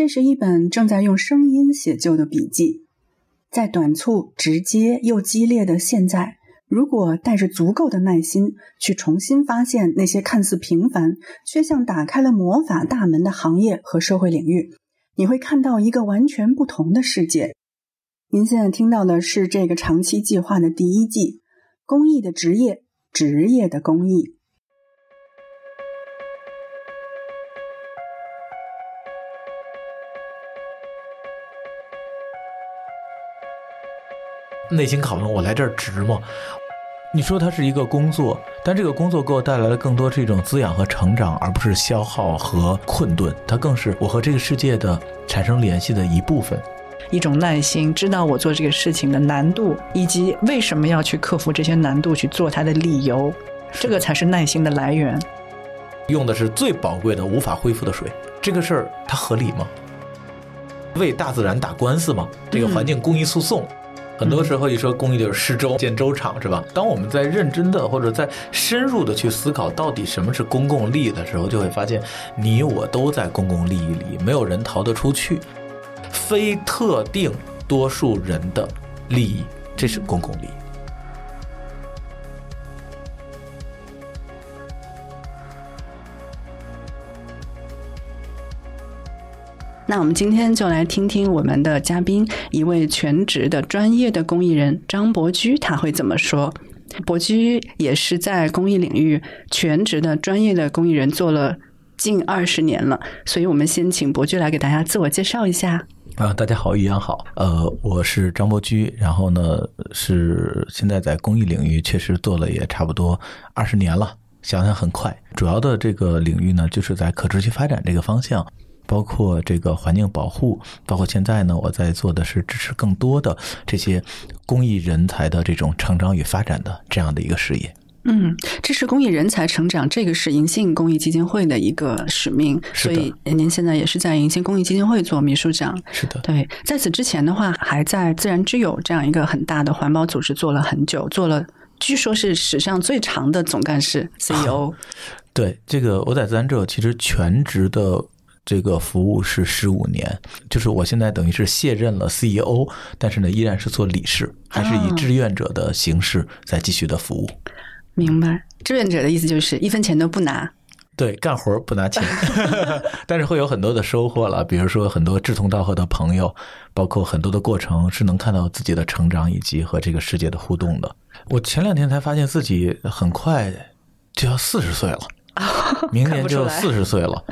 这是一本正在用声音写就的笔记，在短促、直接又激烈的现在，如果带着足够的耐心去重新发现那些看似平凡却像打开了魔法大门的行业和社会领域，你会看到一个完全不同的世界。您现在听到的是这个长期计划的第一季，公益的职业，职业的公益。内心拷问：我来这儿值吗？你说它是一个工作，但这个工作给我带来的更多是一种滋养和成长，而不是消耗和困顿。它更是我和这个世界的产生联系的一部分。一种耐心，知道我做这个事情的难度，以及为什么要去克服这些难度去做它的理由，这个才是耐心的来源。用的是最宝贵的、无法恢复的水，这个事儿它合理吗？为大自然打官司吗？这个环境公益诉讼。很多时候一说公益就是施粥建粥厂，是吧？当我们在认真的或者在深入的去思考到底什么是公共利益的时候，就会发现你我都在公共利益里，没有人逃得出去。非特定多数人的利益，这是公共利益。那我们今天就来听听我们的嘉宾，一位全职的专业的公益人张伯驹，他会怎么说？伯驹也是在公益领域全职的专业的公益人，做了近二十年了。所以，我们先请伯驹来给大家自我介绍一下。啊，大家好，一阳好。呃，我是张伯驹，然后呢是现在在公益领域确实做了也差不多二十年了，想想很快。主要的这个领域呢，就是在可持续发展这个方向。包括这个环境保护，包括现在呢，我在做的是支持更多的这些公益人才的这种成长与发展的这样的一个事业。嗯，支持公益人才成长，这个是银杏公益基金会的一个使命。所以您现在也是在银杏公益基金会做秘书长。是的，对。在此之前的话，还在自然之友这样一个很大的环保组织做了很久，做了据说是史上最长的总干事 CEO。对，这个我在自然之友其实全职的。这个服务是十五年，就是我现在等于是卸任了 CEO，但是呢，依然是做理事，还是以志愿者的形式在继续的服务。明白，志愿者的意思就是一分钱都不拿。对，干活不拿钱，但是会有很多的收获了，比如说很多志同道合的朋友，包括很多的过程是能看到自己的成长以及和这个世界的互动的。我前两天才发现自己很快就要四十岁了。明年就四十岁了，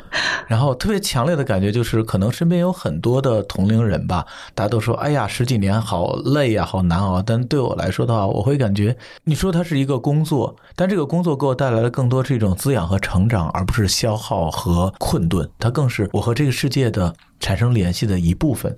然后特别强烈的感觉就是，可能身边有很多的同龄人吧，大家都说：“哎呀，十几年好累呀，好难熬。”但对我来说的话，我会感觉，你说它是一个工作，但这个工作给我带来的更多是一种滋养和成长，而不是消耗和困顿。它更是我和这个世界的产生联系的一部分，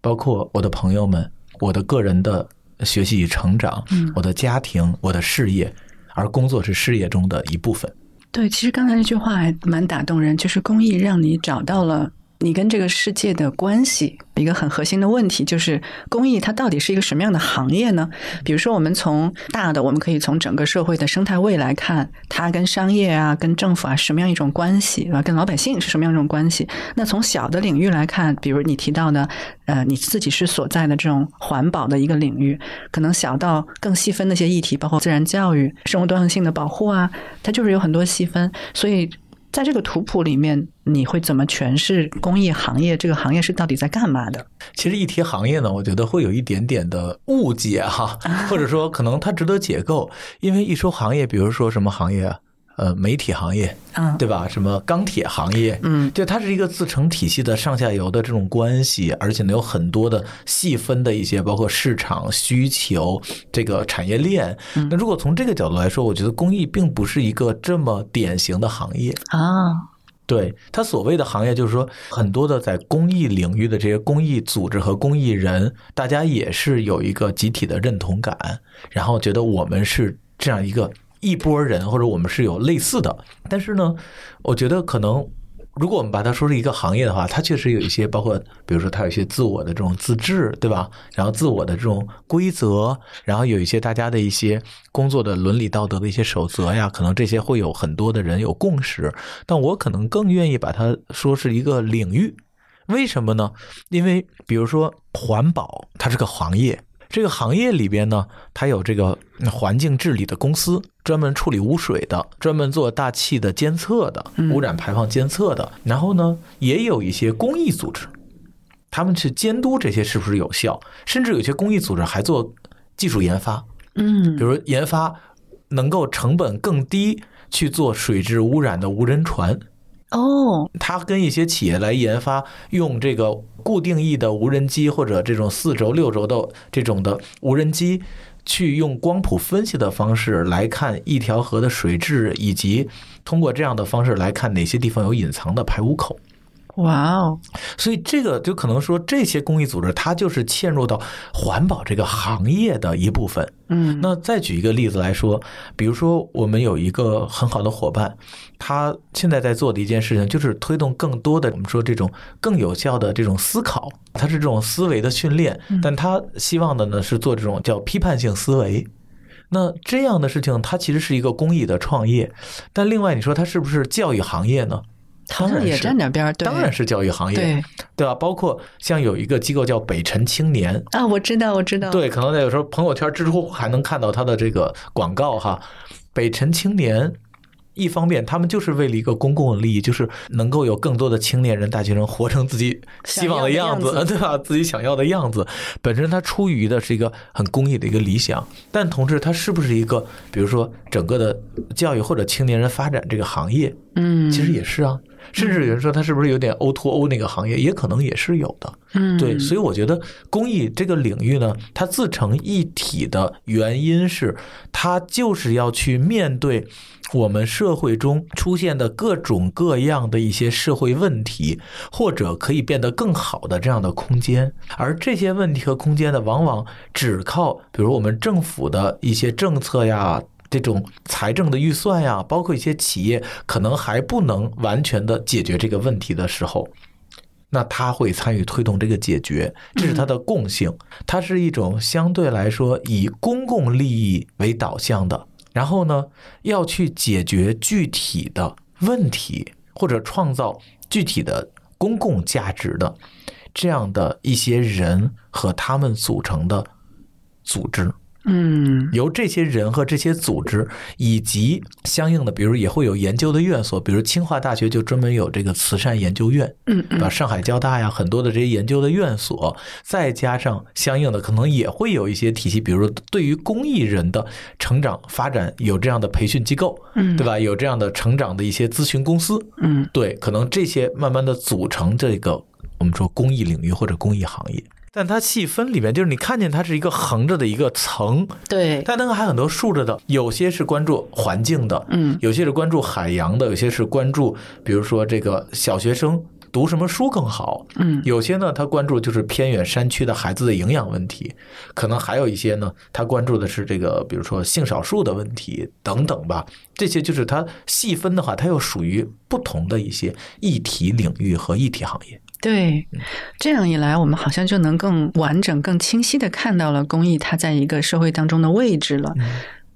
包括我的朋友们，我的个人的学习与成长，我的家庭，我的事业，而工作是事业中的一部分。对，其实刚才那句话还蛮打动人，就是公益让你找到了。你跟这个世界的关系，一个很核心的问题就是公益它到底是一个什么样的行业呢？比如说，我们从大的，我们可以从整个社会的生态位来看，它跟商业啊、跟政府啊什么样一种关系啊，跟老百姓是什么样一种关系？那从小的领域来看，比如你提到的，呃，你自己是所在的这种环保的一个领域，可能小到更细分的一些议题，包括自然教育、生物多样性的保护啊，它就是有很多细分，所以。在这个图谱里面，你会怎么诠释公益行业？这个行业是到底在干嘛的？其实一提行业呢，我觉得会有一点点的误解哈，或者说可能它值得解构，因为一说行业，比如说什么行业？呃，媒体行业，嗯，对吧？什么钢铁行业，嗯，就它是一个自成体系的上下游的这种关系，而且呢有很多的细分的一些，包括市场需求这个产业链。那如果从这个角度来说，我觉得公益并不是一个这么典型的行业啊。对它所谓的行业，就是说很多的在公益领域的这些公益组织和公益人，大家也是有一个集体的认同感，然后觉得我们是这样一个。一波人，或者我们是有类似的，但是呢，我觉得可能，如果我们把它说是一个行业的话，它确实有一些，包括比如说它有一些自我的这种自治，对吧？然后自我的这种规则，然后有一些大家的一些工作的伦理道德的一些守则呀，可能这些会有很多的人有共识。但我可能更愿意把它说是一个领域。为什么呢？因为比如说环保，它是个行业，这个行业里边呢，它有这个环境治理的公司，专门处理污水的，专门做大气的监测的，污染排放监测的。然后呢，也有一些公益组织，他们去监督这些是不是有效，甚至有些公益组织还做技术研发，嗯比如研发能够成本更低去做水质污染的无人船。哦，他跟一些企业来研发用这个固定翼的无人机或者这种四轴六轴的这种的无人机，去用光谱分析的方式来看一条河的水质，以及通过这样的方式来看哪些地方有隐藏的排污口。哇哦，所以这个就可能说，这些公益组织它就是嵌入到环保这个行业的一部分。嗯，那再举一个例子来说，比如说我们有一个很好的伙伴，他现在在做的一件事情就是推动更多的我们说这种更有效的这种思考，它是这种思维的训练，但他希望的呢是做这种叫批判性思维。那这样的事情，它其实是一个公益的创业，但另外你说它是不是教育行业呢？好像也沾点边儿，对，当然是教育行业，对对吧？包括像有一个机构叫北辰青年，啊，我知道，我知道，对，可能在有时候朋友圈、知乎还能看到他的这个广告哈。北辰青年，一方面他们就是为了一个公共的利益，就是能够有更多的青年人、大学生活成自己希望的样想要的样对吧？自己想要的样子。本身它出于的是一个很公益的一个理想，但同时它是不是一个，比如说整个的教育或者青年人发展这个行业，嗯，其实也是啊。甚至有人说它是不是有点 O to O 那个行业，也可能也是有的。嗯，对，所以我觉得公益这个领域呢，它自成一体的原因是，它就是要去面对我们社会中出现的各种各样的一些社会问题，或者可以变得更好的这样的空间。而这些问题和空间呢，往往只靠比如我们政府的一些政策呀。这种财政的预算呀，包括一些企业可能还不能完全的解决这个问题的时候，那他会参与推动这个解决，这是它的共性。它是一种相对来说以公共利益为导向的，然后呢，要去解决具体的问题或者创造具体的公共价值的这样的一些人和他们组成的组织。嗯由这些人和这些组织，以及相应的，比如也会有研究的院所，比如清华大学就专门有这个慈善研究院，嗯对吧？上海交大呀，很多的这些研究的院所，再加上相应的，可能也会有一些体系，比如说对于公益人的成长发展有这样的培训机构，嗯对吧？有这样的成长的一些咨询公司，嗯对，可能这些慢慢的组成这个我们说公益领域或者公益行业。但它细分里面，就是你看见它是一个横着的一个层，对，但那个还很多竖着的，有些是关注环境的，嗯。有些是关注海洋的，有些是关注，比如说这个小学生读什么书更好，嗯。有些呢他关注就是偏远山区的孩子的营养问题，可能还有一些呢他关注的是这个，比如说性少数的问题等等吧。这些就是它细分的话，它又属于不同的一些议题领域和议题行业。对，这样一来，我们好像就能更完整、更清晰的看到了公益它在一个社会当中的位置了。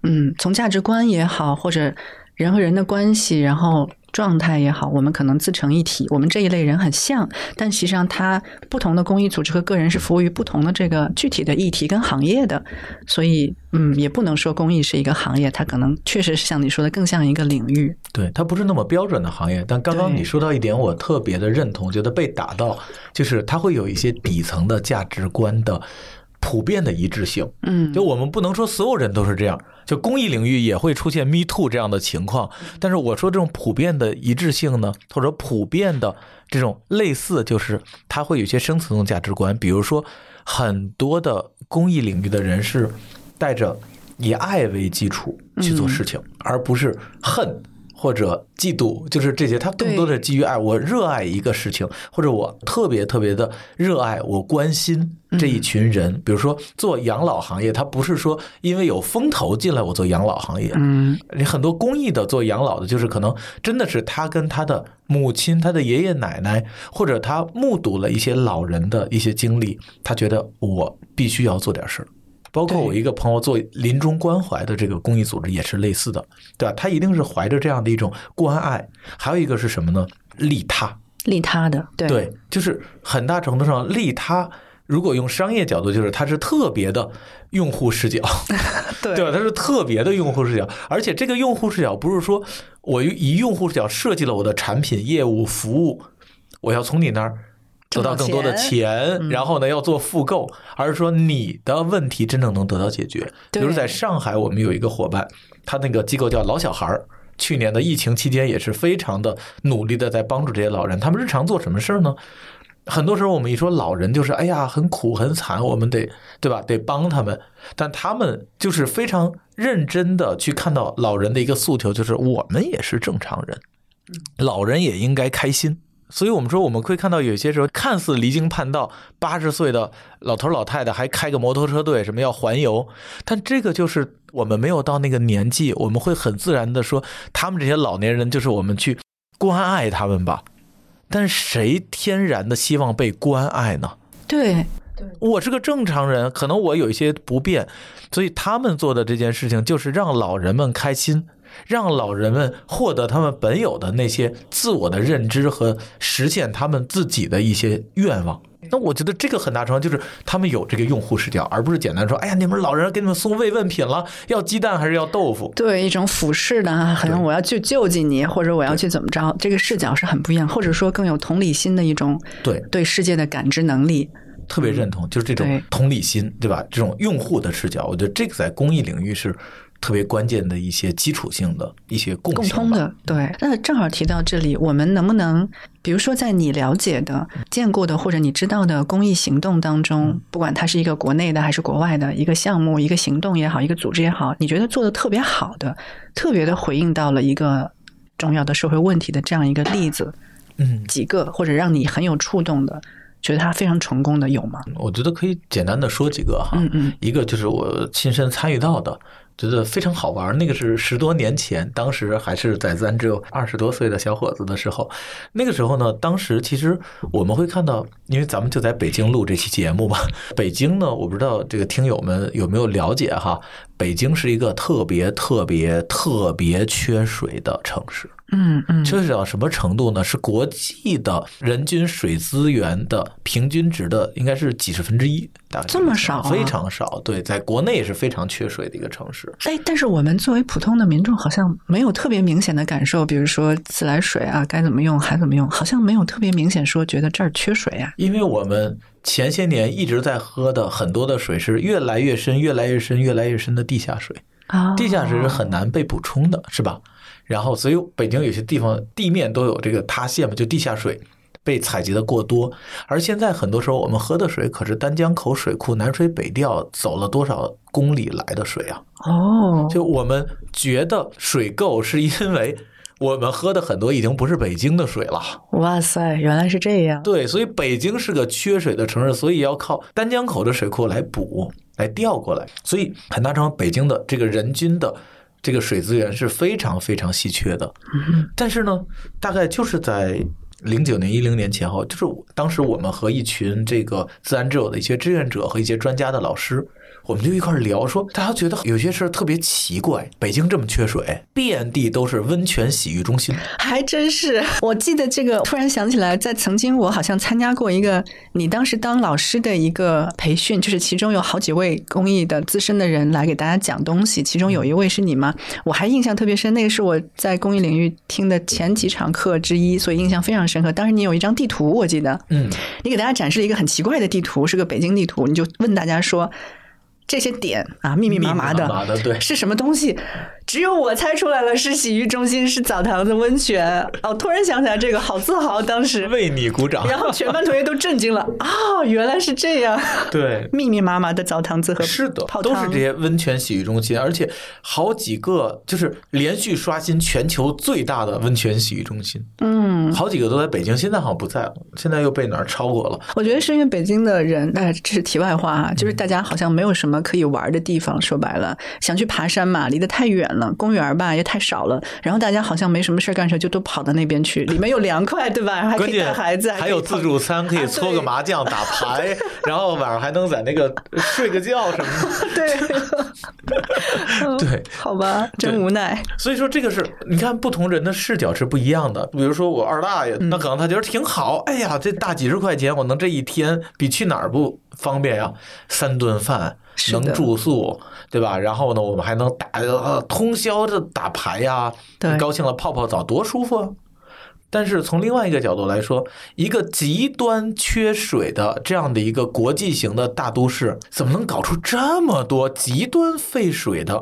嗯，从价值观也好，或者人和人的关系，然后状态也好，我们可能自成一体。我们这一类人很像，但实际上，它不同的公益组织和个人是服务于不同的这个具体的议题跟行业的，所以，嗯，也不能说公益是一个行业，它可能确实是像你说的，更像一个领域。对，它不是那么标准的行业。但刚刚你说到一点，我特别的认同，觉得被打到，就是它会有一些底层的价值观的普遍的一致性。嗯，就我们不能说所有人都是这样，就公益领域也会出现 Me Too 这样的情况。但是我说这种普遍的一致性呢，或者普遍的这种类似，就是它会有一些深层的价值观，比如说很多的公益领域的人是带着以爱为基础去做事情，而不是恨。或者嫉妒，就是这些，他更多的基于爱。我热爱一个事情，或者我特别特别的热爱，我关心这一群人。比如说做养老行业，他不是说因为有风投进来我做养老行业，嗯你很多公益的做养老的，就是可能真的是他跟他的母亲、他的爷爷奶奶，或者他目睹了一些老人的一些经历，他觉得我必须要做点事儿。包括我一个朋友做临终关怀的这个公益组织也是类似的，对吧？他一定是怀着这样的一种关爱。还有一个是什么呢？利他。利他的，对对，就是很大程度上利他。如果用商业角度，就是它是特别的用户视角，对对吧？它是特别的用户视角，而且这个用户视角不是说我以用户视角设计了我的产品、业务、服务，我要从你那儿得到更多的钱，然后呢要做复购，而是说你的问题真正能得到解决。比如在上海，我们有一个伙伴，他那个机构叫老小孩儿。去年的疫情期间也是非常的努力的在帮助这些老人。他们日常做什么事儿呢？很多时候我们一说老人，就是哎呀很苦很惨，我们得对吧？得帮他们。但他们就是非常认真的去看到老人的一个诉求，就是我们也是正常人，老人也应该开心。所以我们说，我们会看到有些时候看似离经叛道，八十岁的老头老太太还开个摩托车队，什么要环游，但这个就是我们没有到那个年纪，我们会很自然的说，他们这些老年人就是我们去关爱他们吧。但谁天然的希望被关爱呢？对，我是个正常人，可能我有一些不便，所以他们做的这件事情就是让老人们开心。让老人们获得他们本有的那些自我的认知和实现他们自己的一些愿望。那我觉得这个很大程度就是他们有这个用户视角，而不是简单说：“哎呀，你们老人给你们送慰问品了，要鸡蛋还是要豆腐？”对，一种俯视的，可能我要去救济你，或者我要去怎么着，这个视角是很不一样，或者说更有同理心的一种对对世界的感知能力。特别认同，就是这种同理心，对吧？这种用户的视角，我觉得这个在公益领域是。特别关键的一些基础性的一些共共通的，对。那正好提到这里，我们能不能，比如说在你了解的、见过的或者你知道的公益行动当中，不管它是一个国内的还是国外的一个项目、一个行动也好、一个组织也好，你觉得做的特别好的、特别的回应到了一个重要的社会问题的这样一个例子，嗯，几个或者让你很有触动的，觉得它非常成功的有吗？我觉得可以简单的说几个哈，嗯嗯，一个就是我亲身参与到的。觉得非常好玩，那个是十多年前，当时还是在咱只有二十多岁的小伙子的时候。那个时候呢，当时其实我们会看到，因为咱们就在北京录这期节目嘛。北京呢，我不知道这个听友们有没有了解哈。北京是一个特别特别特别缺水的城市，嗯嗯，缺水到什么程度呢？是国际的人均水资源的平均值的应该是几十分之一，大概这么少，非常少。对，在国内是非常缺水的一个城市。哎，但是我们作为普通的民众，好像没有特别明显的感受，比如说自来水啊，该怎么用还怎么用，好像没有特别明显说觉得这儿缺水呀。因为我们。前些年一直在喝的很多的水是越来越深、越来越深、越来越深的地下水啊，地下水是很难被补充的，是吧？然后，所以北京有些地方地面都有这个塌陷嘛，就地下水被采集的过多。而现在很多时候我们喝的水可是丹江口水库南水北调走了多少公里来的水啊？哦，就我们觉得水够，是因为。我们喝的很多已经不是北京的水了。哇塞，原来是这样。对，所以北京是个缺水的城市，所以要靠丹江口的水库来补、来调过来。所以很大程度，北京的这个人均的这个水资源是非常非常稀缺的。但是呢，大概就是在零九年、一零年前后，就是当时我们和一群这个自然之友的一些志愿者和一些专家的老师。我们就一块聊，说大家觉得有些事儿特别奇怪。北京这么缺水，遍地都是温泉洗浴中心，还真是。我记得这个，突然想起来，在曾经我好像参加过一个你当时当老师的一个培训，就是其中有好几位公益的资深的人来给大家讲东西，其中有一位是你吗？我还印象特别深，那个是我在公益领域听的前几场课之一，所以印象非常深刻。当时你有一张地图，我记得，嗯，你给大家展示了一个很奇怪的地图，是个北京地图，你就问大家说。这些点啊，密密麻麻的，对，是什么东西？只有我猜出来了，是洗浴中心，是澡堂子、温泉。哦，突然想起来这个，好自豪，当时为你鼓掌。然后全班同学都震惊了，哦，原来是这样。对，密密麻麻的澡堂子和是的，都是这些温泉洗浴中心，而且好几个就是连续刷新全球最大的温泉洗浴中心。嗯，好几个都在北京，现在好像不在了，现在又被哪儿超过了？我觉得是因为北京的人，哎，这是题外话啊，就是大家好像没有什么可以玩的地方。说白了，想去爬山嘛，离得太远了。了，公园吧也太少了，然后大家好像没什么事儿干时候就都跑到那边去，里面又凉快，对吧？还可以带孩子，还有自助餐，可以啊搓个麻将、打牌，然后晚上还能在那个睡个觉什么的。对 对，好吧，真无奈。所以说这个是你看不同人的视角是不一样的。比如说我二大爷，那可能他觉得挺好，哎呀，这大几十块钱，我能这一天比去哪儿不方便呀？三顿饭能住宿，对吧？然后呢，我们还能打呃通宵的打牌呀，对高兴了泡泡澡，多舒服啊！但是从另外一个角度来说，一个极端缺水的这样的一个国际型的大都市，怎么能搞出这么多极端废水的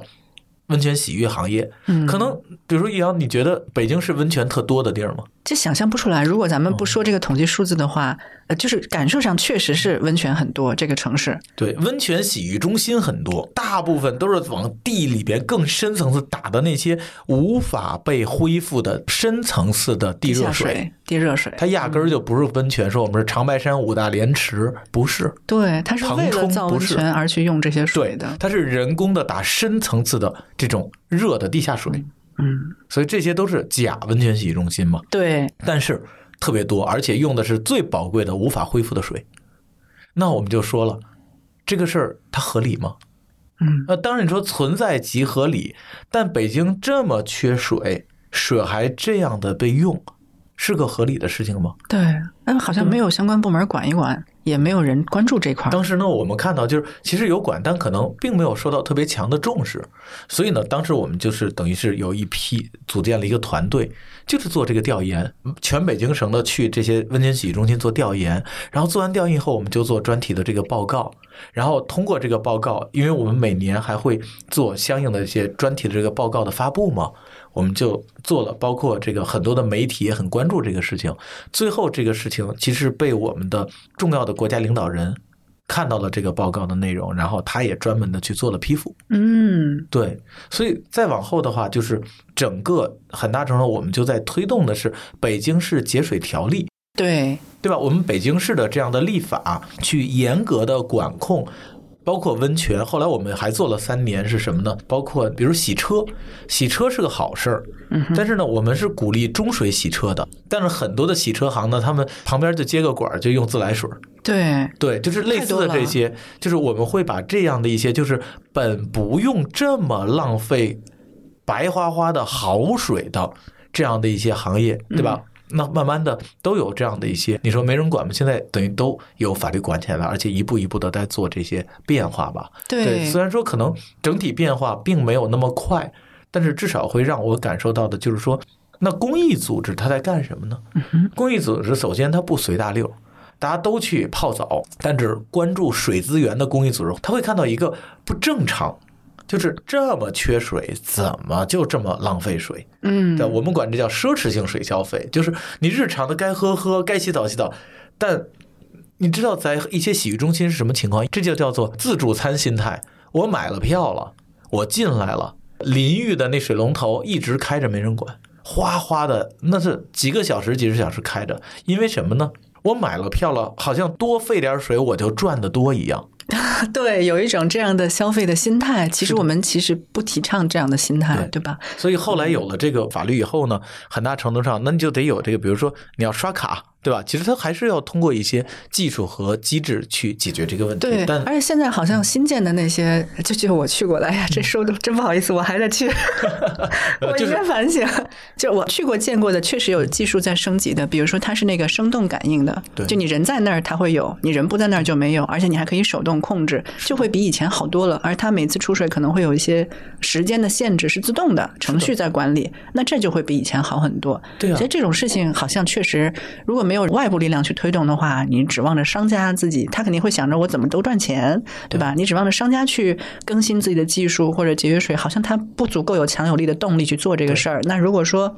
温泉洗浴行业？嗯可能比如说易阳，你觉得北京是温泉特多的地儿吗？这想象不出来。如果咱们不说这个统计数字的话，呃，就是感受上确实是温泉很多，这个城市。对，温泉洗浴中心很多，大部分都是往地里边更深层次打的那些无法被恢复的深层次的地热下水、地热水，它压根儿就不是温泉。说我们是长白山五大连池，不是，对，它是为了造温泉而去用这些水的。它是人工的打深层次的这种热的地下水，嗯，所以这些都是假温泉洗浴中心嘛。对，但是特别多，而且用的是最宝贵的无法恢复的水。那我们就说了，这个事儿它合理吗？嗯，那，当然你说存在即合理，但北京这么缺水，水还这样的被用，是个合理的事情吗？对，但好像没有相关部门管一管，也没有人关注这块。当时呢，我们看到就是其实有管，但可能并没有受到特别强的重视，所以呢，当时我们就是等于是有一批组建了一个团队，就是做这个调研，全北京省的去这些温泉洗浴中心做调研，然后做完调研以后，我们就做专题的这个报告，然后通过这个报告，因为我们每年还会做相应的一些专题的这个报告的发布嘛，我们就做了，包括这个很多的媒体也很关注这个事情，最后这个事情其实被我们的重要的国家领导人看到了这个报告的内容，然后他也专门的去做了批复。嗯，对，所以再往后的话，就是整个很大程度我们就在推动的是北京市节水条例。对，对吧？我们北京市的这样的立法，去严格的管控，包括温泉。后来我们还做了三年，是什么呢？包括比如洗车，洗车是个好事儿，嗯但是呢，我们是鼓励中水洗车的。但是很多的洗车行呢，他们旁边就接个管儿，就用自来水儿。对，对，就是类似的这些，就是我们会把这样的一些，就是本不用这么浪费白花花的好水的这样的一些行业，对吧？那慢慢的都有这样的一些，你说没人管吗？现在等于都有法律管起来了，而且一步一步的在做这些变化吧。对虽然说可能整体变化并没有那么快，但是至少会让我感受到的就是说，那公益组织它在干什么呢？公益组织首先它不随大流。大家都去泡澡，但只关注水资源的公益组织，他会看到一个不正常，就是这么缺水，怎么就这么浪费水？嗯对，，我们管这叫奢侈性水消费，就是你日常的该喝喝，该洗澡洗澡，但你知道在一些洗浴中心是什么情况？这就叫做自助餐心态。我买了票了，我进来了，淋浴的那水龙头一直开着，没人管，哗哗的，那是几个小时、几十小时开着，因为什么呢？我买了票了，好像多费点水我就赚的多一样。对，有一种这样的消费的心态。其实我们其实不提倡这样的心态，对对吧？所以后来有了这个法律以后呢，很大程度上，那你就得有这个，比如说你要刷卡，对吧？其实它还是要通过一些技术和机制去解决这个问题。对，但而且现在好像新建的那些，就就我去过了，哎呀，这说的真不好意思，我还得去，我应该反省。就我去过见过的，确实有技术在升级的，比如说它是那个生动感应的，对就你人在那儿它会有，你人不在那儿就没有，而且你还可以手动控制，就会比以前好多了。而它每次出水可能会有一些时间的限制，是自动的程序在管理，那这就会比以前好很多。对啊所以这种事情好像确实，如果没有外部力量去推动的话，你指望着商家自己，他肯定会想着我怎么都赚钱，对吧？你指望着商家去更新自己的技术或者节约水，好像他不足够有强有力的动力去做这个事儿。那如果说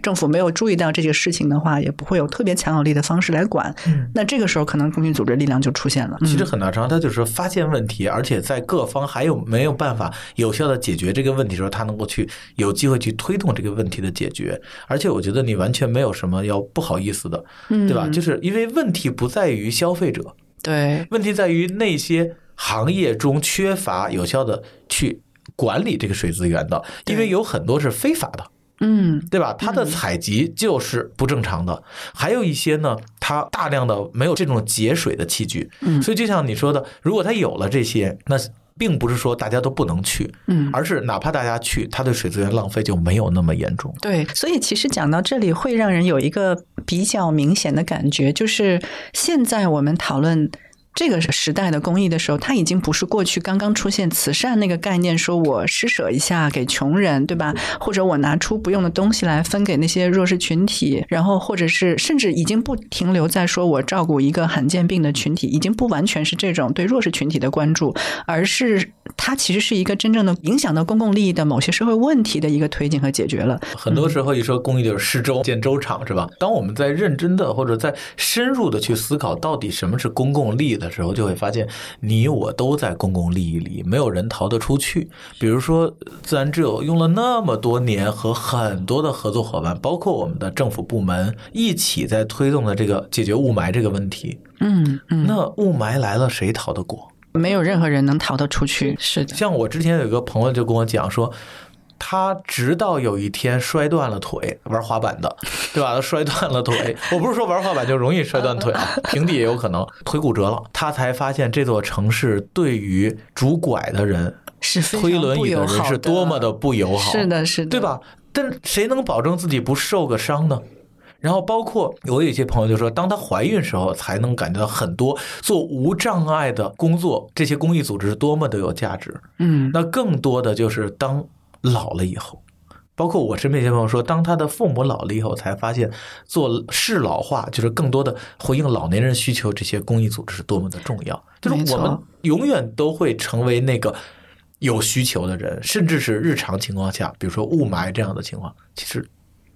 政府没有注意到这个事情的话，也不会有特别强有力的方式来管。那这个时候可能公民组织力量就出现了。其实很大程度，它就是说发现问题，而且在各方还有没有办法有效的解决这个问题的时候，他能够去有机会去推动这个问题的解决。而且我觉得你完全没有什么要不好意思的，对吧？就是因为问题不在于消费者，对，问题在于那些行业中缺乏有效的去管理这个水资源的，因为有很多是非法的。嗯，对吧？它的采集就是不正常的，还有一些呢，它大量的没有这种节水的器具，嗯所以就像你说的，如果它有了这些，那并不是说大家都不能去，嗯而是哪怕大家去，它对水资源浪费就没有那么严重。对，所以其实讲到这里，会让人有一个比较明显的感觉，就是现在我们讨论。这个时代的公益的时候，它已经不是过去刚刚出现慈善那个概念，说我施舍一下给穷人，对吧？或者我拿出不用的东西来分给那些弱势群体，然后或者是甚至已经不停留在说我照顾一个罕见病的群体，已经不完全是这种对弱势群体的关注，而是它其实是一个真正的影响到公共利益的某些社会问题的一个推进和解决了。很多时候一说公益就是施粥建粥厂，是吧？当我们在认真的或者在深入的去思考到底什么是公共利益的时候，就会发现你我都在公共利益里，没有人逃得出去。比如说，自然之友用了那么多年和很多的合作伙伴，包括我们的政府部门一起在推动的这个解决雾霾这个问题。嗯嗯，那雾霾来了，谁逃得过？没有任何人能逃得出去。是的，像我之前有一个朋友就跟我讲说，他直到有一天摔断了腿，玩滑板的，对吧？他摔断了腿，我不是说玩滑板就容易摔断腿啊，平地也有可能腿骨折了，他才发现这座城市对于拄拐的人、是推轮椅的人是多么的不友好，是的，是的，对？吧？但谁能保证自己不受个伤呢？然后包括我有一些朋友就说，当她怀孕时候，才能感觉到很多做无障碍的工作，这些公益组织是多么的有价值。嗯，那更多的就是当老了以后，包括我身边一些朋友说，当他的父母老了以后，才发现做适老化，就是更多的回应老年人需求，这些公益组织是多么的重要。就是我们永远都会成为那个有需求的人，甚至是日常情况下，比如说雾霾这样的情况，其实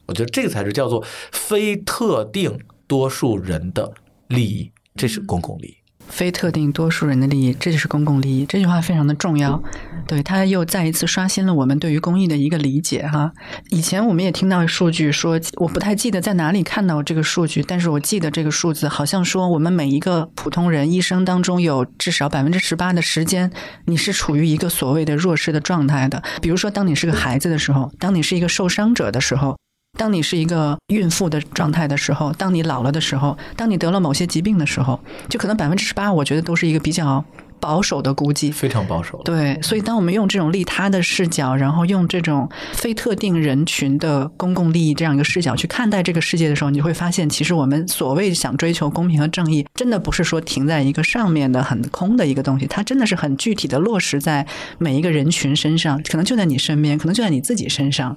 我觉得这个才是叫做非特定多数人的利益，这是公共利益。非特定多数人的利益，这就是公共利益。这句话非常的重要，对它又再一次刷新了我们对于公益的一个理解哈。以前我们也听到数据说，我不太记得在哪里看到这个数据，但是我记得这个数字好像说，我们每一个普通人一生当中有至少百分之十八的时间，你是处于一个所谓的弱势的状态的。比如说，当你是个孩子的时候，当你是一个受伤者的时候。当你是一个孕妇的状态的时候，当你老了的时候，当你得了某些疾病的时候，就可能百分之十八，我觉得都是一个比较保守的估计。非常保守。对，所以当我们用这种利他的视角，然后用这种非特定人群的公共利益这样一个视角去看待这个世界的时候，你会发现，其实我们所谓想追求公平和正义，真的不是说停在一个上面的很空的一个东西，它真的是很具体的落实在每一个人群身上，可能就在你身边，可能就在你自己身上。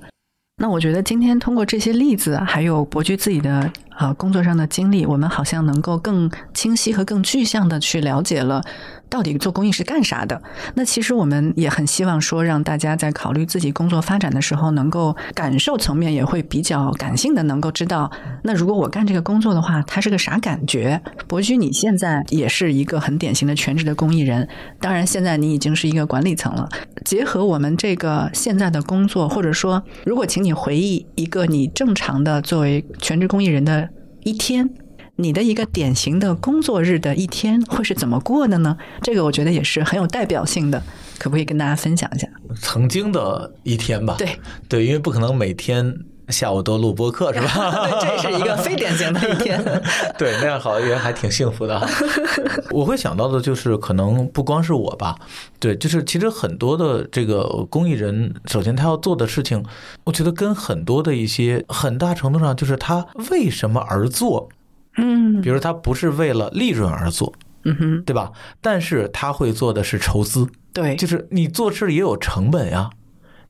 那我觉得今天通过这些例子，还有伯驹自己的呃工作上的经历，我们好像能够更清晰和更具象的去了解了到底做公益是干啥的。那其实我们也很希望说，让大家在考虑自己工作发展的时候，能够感受层面也会比较感性的，能够知道，那如果我干这个工作的话，它是个啥感觉？伯驹，你现在也是一个很典型的全职的公益人，当然现在你已经是一个管理层了。结合我们这个现在的工作，或者说，如果请你回忆一个你正常的作为全职公益人的一天，你的一个典型的工作日的一天会是怎么过的呢？这个我觉得也是很有代表性的，可不可以跟大家分享一下？曾经的一天吧，对对，因为不可能每天下午都录播客，是吧？这是一个非典型的一天。对，那样好像也还挺幸福的。我会想到的就是，可能不光是我吧，对，就是其实很多的这个公益人，首先他要做的事情，我觉得跟很多的一些很大程度上就是他为什么而做，嗯比如他不是为了利润而做，嗯哼，对吧？但是他会做的是筹资，对，就是你做事也有成本呀，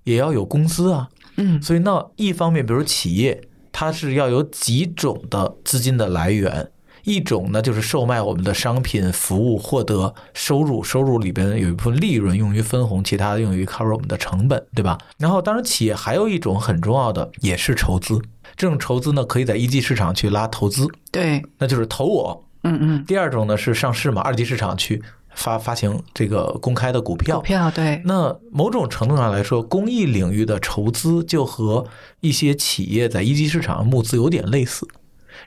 也要有工资啊，嗯。所以那一方面，比如企业，它是要有几种的资金的来源，一种呢就是售卖我们的商品服务获得收入，收入里边有一部分利润用于分红，其他的用于 cover 我们的成本，对吧？然后当然企业还有一种很重要的也是筹资，这种筹资呢可以在一级市场去拉投资，对，那就是投我。嗯嗯，第二种呢是上市嘛，二级市场去发发行这个公开的股票，股票对，那某种程度上来说，公益领域的筹资就和一些企业在一级市场上募资有点类似，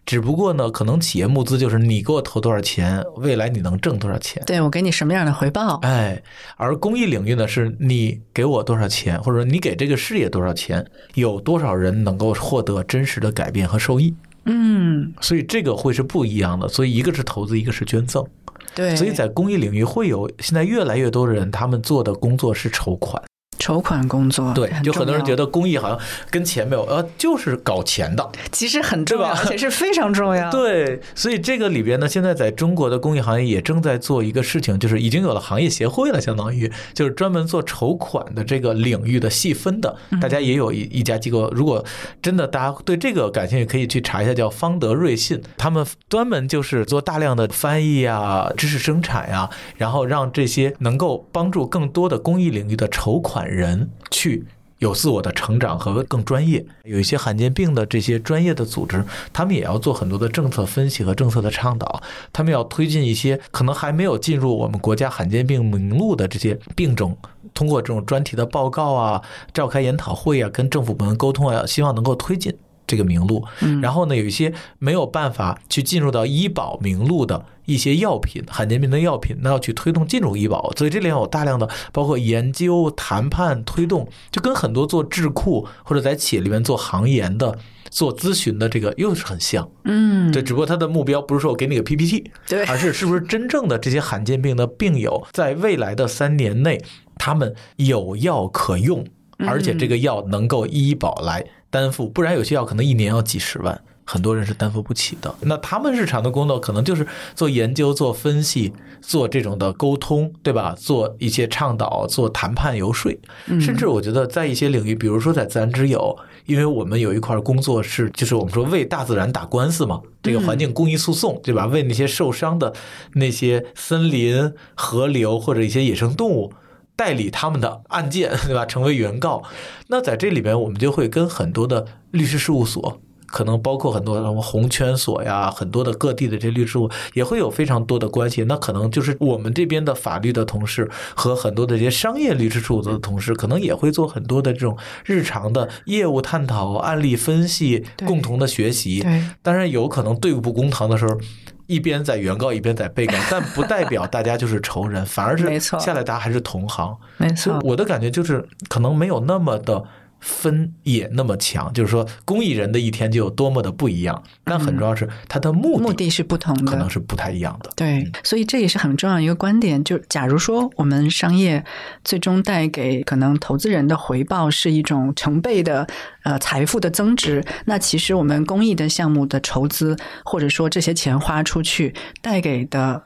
只不过呢，可能企业募资就是你给我投多少钱，未来你能挣多少钱。对我给你什么样的回报？哎，而公益领域呢，是你给我多少钱，或者说你给这个事业多少钱，有多少人能够获得真实的改变和受益。嗯，所以这个会是不一样的。所以一个是投资，一个是捐赠。对，所以在公益领域会有现在越来越多的人，他们做的工作是筹款。筹款工作对，就很多人觉得得公益好像跟钱没有，呃，就是搞钱的。其实很重要，对吧而且是非常重要。对，所以这个里边呢，现在在中国的公益行业也正在做一个事情，就是已经有了行业协会了，相当于就是专门做筹款的这个领域的细分的，大家也有一一家机构。如果真的大家对这个感兴趣，可以去查一下，叫方德瑞信，他们专门就是做大量的翻译啊、知识生产呀、然后让这些能够帮助更多的公益领域的筹款人人去。有自我的成长和更专业，有一些罕见病的这些专业的组织，他们也要做很多的政策分析和政策的倡导，他们要推进一些可能还没有进入我们国家罕见病名录的这些病种，通过这种专题的报告啊、召开研讨会啊、跟政府部门沟通啊，希望能够推进。这个名录，然后呢，有一些没有办法去进入到医保名录的一些药品，罕见病的药品，那要去推动进入医保，所以这里有大量的包括研究、谈判、推动，就跟很多做智库或者在企业里面做行研的、做咨询的这个又是很像。嗯，对，只不过他的目标不是说我给你个 PPT，对而是是不是真正的这些罕见病的病友，在未来的三年内，他们有药可用，而且这个药能够医保来担负，不然有些药可能一年要几十万。很多人是担负不起的，那他们日常的工作可能就是做研究、做分析、做这种的沟通，对吧？做一些倡导、做谈判、游说，甚至我觉得在一些领域，比如说在自然之友，因为我们有一块工作是，就是我们说为大自然打官司嘛，这个环境公益诉讼，对吧？为那些受伤的那些森林、河流或者一些野生动物。代理他们的案件，对吧？成为原告。那在这里边，我们就会跟很多的律师事务所，可能包括很多什么红圈所呀，很多的各地的这些律师事务也会有非常多的关系。那可能就是我们这边的法律的同事和很多的这些商业律师事务所的同事，可能也会做很多的这种日常的业务探讨、案例分析、共同的学习。对，当然有可能对簿公堂的时候。一边在原告，一边在被告，但不代表大家就是仇人，反而是下来大家还是同行。没错，我的感觉就是，可能没有那么的分也那么强，就是说公益人的一天就有多么的不一样。但很重要是他的目的目的是不同的，可能是不太一样的。对，所以这也是很重要一个观点。就假如说我们商业最终带给可能投资人的回报是一种成倍的呃财富的增值，那其实我们公益的项目的筹资，或者说这些钱花出去带给的，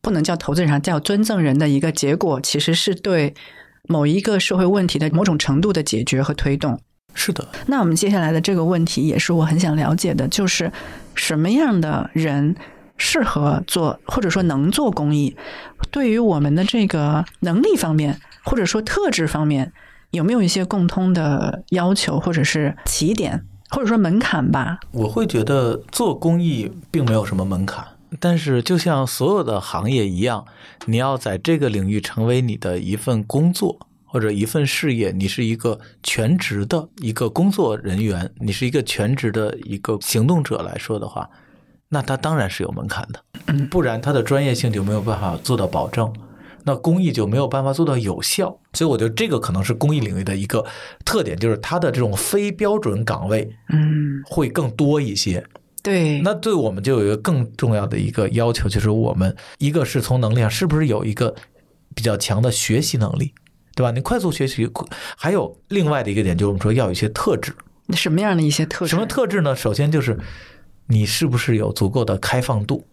不能叫投资人叫捐赠人的一个结果，其实是对某一个社会问题的某种程度的解决和推动。是的，那我们接下来的这个问题也是我很想了解的，就是什么样的人适合做，或者说能做公益？对于我们的这个能力方面，或者说特质方面，有没有一些共通的要求，或者是起点，或者说门槛吧？我会觉得做公益并没有什么门槛，但是就像所有的行业一样，你要在这个领域成为你的一份工作。或者一份事业，你是一个全职的一个工作人员，你是一个全职的一个行动者来说的话，那它当然是有门槛的，嗯不然它的专业性就没有办法做到保证，那公益就没有办法做到有效。所以我觉得这个可能是公益领域的一个特点，就是它的这种非标准岗位嗯，会更多一些。对，那对我们就有一个更重要的一个要求，就是我们一个是从能力上是不是有一个比较强的学习能力，对吧？你快速学习，还有另外的一个点，就是我们说要有一些特质。什么样的一些特质？什么？特质呢？首先就是你是不是有足够的开放度，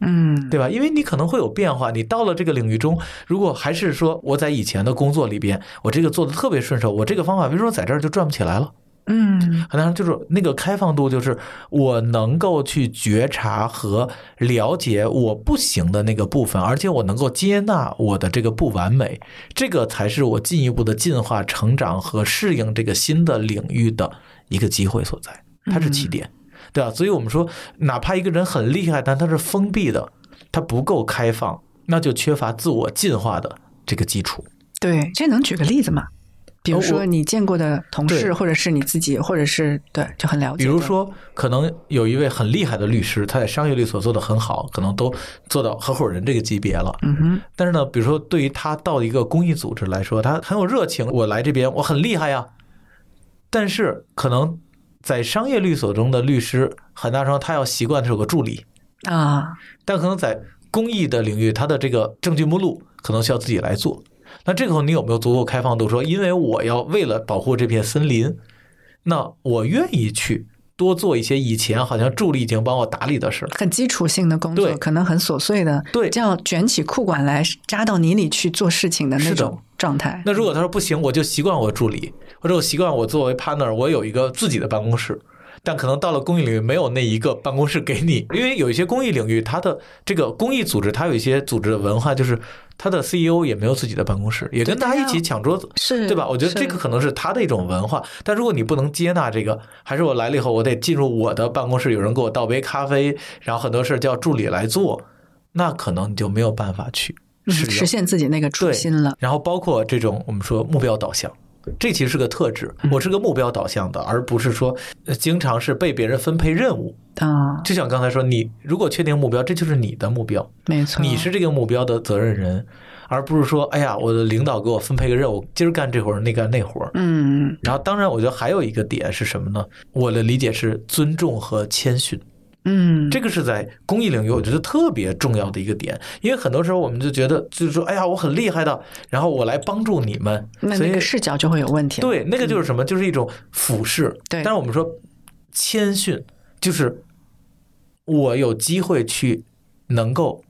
嗯，对吧？因为你可能会有变化，你到了这个领域中，如果还是说我在以前的工作里边，我这个做的特别顺手，我这个方法为什么在这儿就转不起来了？嗯，很多人就是那个开放度，就是我能够去觉察和了解我不行的那个部分，而且我能够接纳我的这个不完美，这个才是我进一步的进化、成长和适应这个新的领域的一个机会所在，它是起点，对吧？所以我们说，哪怕一个人很厉害，但他是封闭的，他不够开放，那就缺乏自我进化的这个基础。对，这能举个例子吗？比如说你见过的同事，或者是你自己，或者是对，就很了解。比如说，可能有一位很厉害的律师，他在商业律所做的很好，可能都做到合伙人这个级别了。嗯哼，但是呢，比如说对于他到一个公益组织来说，他很有热情，我来这边我很厉害呀。但是可能在商业律所中的律师，很大程度他要习惯的是有个助理，啊，但可能在公益的领域，他的这个证据目录可能需要自己来做。那这个时候你有没有足够开放度？说，因为我要为了保护这片森林，那我愿意去多做一些以前好像助理已经帮我打理的事儿。很基础性的工作，对可能很琐碎的，对这样卷起裤管来扎到泥里去做事情的那种状态。那如果他说不行，我就习惯我助理，或者我习惯我作为 partner，我有一个自己的办公室。但可能到了公益领域，没有那一个办公室给你，因为有一些公益领域，它的这个公益组织，它有一些组织的文化，就是它的 CEO 也没有自己的办公室，也跟大家一起抢桌子，是对吧？我觉得这个可能是他的一种文化。但如果你不能接纳这个，还是我来了以后，我得进入我的办公室，有人给我倒杯咖啡，然后很多事儿叫助理来做，那可能你就没有办法去嗯实现自己那个初心了。然后包括这种我们说目标导向，这其实是个特质。嗯我是个目标导向的，而不是说呃经常是被别人分配任务。啊，就像刚才说，你如果确定目标，这就是你的目标，没错，你是这个目标的责任人，而不是说，哎呀，我的领导给我分配个任务，今儿干这活儿，那干那活儿。嗯然后，当然，我觉得还有一个点是什么呢？我的理解是尊重和谦逊。嗯，这个是在公益领域，我觉得特别重要的一个点，因为很多时候我们就觉得，就是说，哎呀，我很厉害的，然后我来帮助你们，那那个视角就会有问题。对，那个就是什么？就是一种俯视。对但是我们说谦逊，就是我有机会去能够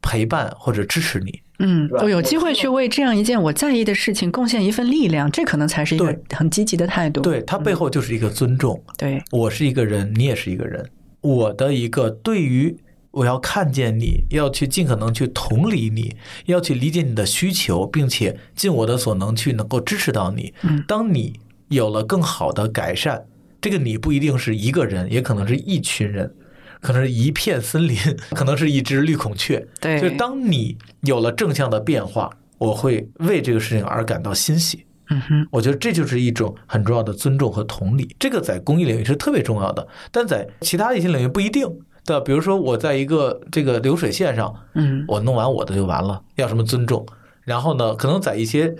陪伴或者支持你。嗯，我有机会去为这样一件我在意的事情贡献一份力量，这可能才是一个很积极的态度。对，它背后就是一个尊重。对，我是一个人，你也是一个人。我的一个对于我要看见你，要去尽可能去同理你，要去理解你的需求，并且尽我的所能去能够支持到你。嗯当你有了更好的改善，这个你不一定是一个人，也可能是一群人，可能是一片森林，可能是一只绿孔雀。对就是当你有了正向的变化，我会为这个事情而感到欣喜。嗯哼，我觉得这就是一种很重要的尊重和同理，这个在公益领域是特别重要的，但在其他一些领域不一定。对吧？比如说我在一个这个流水线上，嗯我弄完我的就完了，要什么尊重？然后呢，可能在一些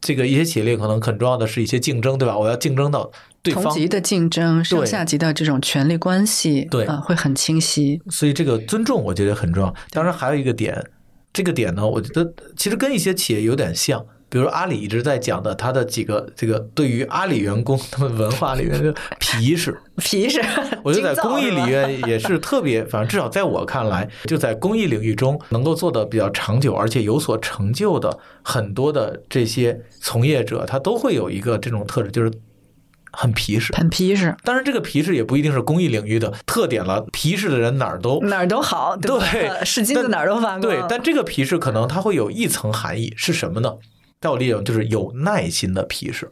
这个一些企业里，可能很重要的是一些竞争，对吧？我要竞争到对方，同级的竞争，上下级的这种权力关系，对啊，会很清晰。所以这个尊重我觉得很重要。当然还有一个点，这个点呢，我觉得其实跟一些企业有点像。比如阿里一直在讲的，他的几个这个对于阿里员工他们文化里面的皮实，皮实，我觉得在公益里面 也是特别，反正至少在我看来，就在公益领域中能够做的比较长久，而且有所成就的很多的这些从业者，他都会有一个这种特质，就是很皮实。很皮实，当然，这个皮实也不一定是公益领域的特点了，皮实的人哪儿都哪儿都好，对是金子哪儿都发光。对，但这个皮实可能它会有一层含义，是什么呢？在我理解，就是有耐心的皮实。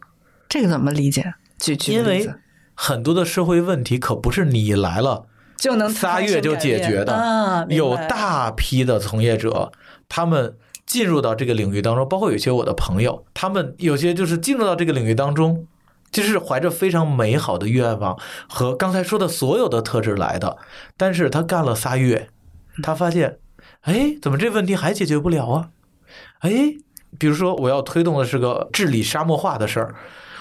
这个怎么理解？举举因为很多的社会问题可不是你来了就能仨月就解决的，啊，有大批的从业者，他们进入到这个领域当中，包括有些我的朋友，他们有些就是进入到这个领域当中，就是怀着非常美好的愿望和刚才说的所有的特质来的，但是他干了仨月，他发现，哎，怎么这问题还解决不了啊？哎，比如说我要推动的是个治理沙漠化的事儿。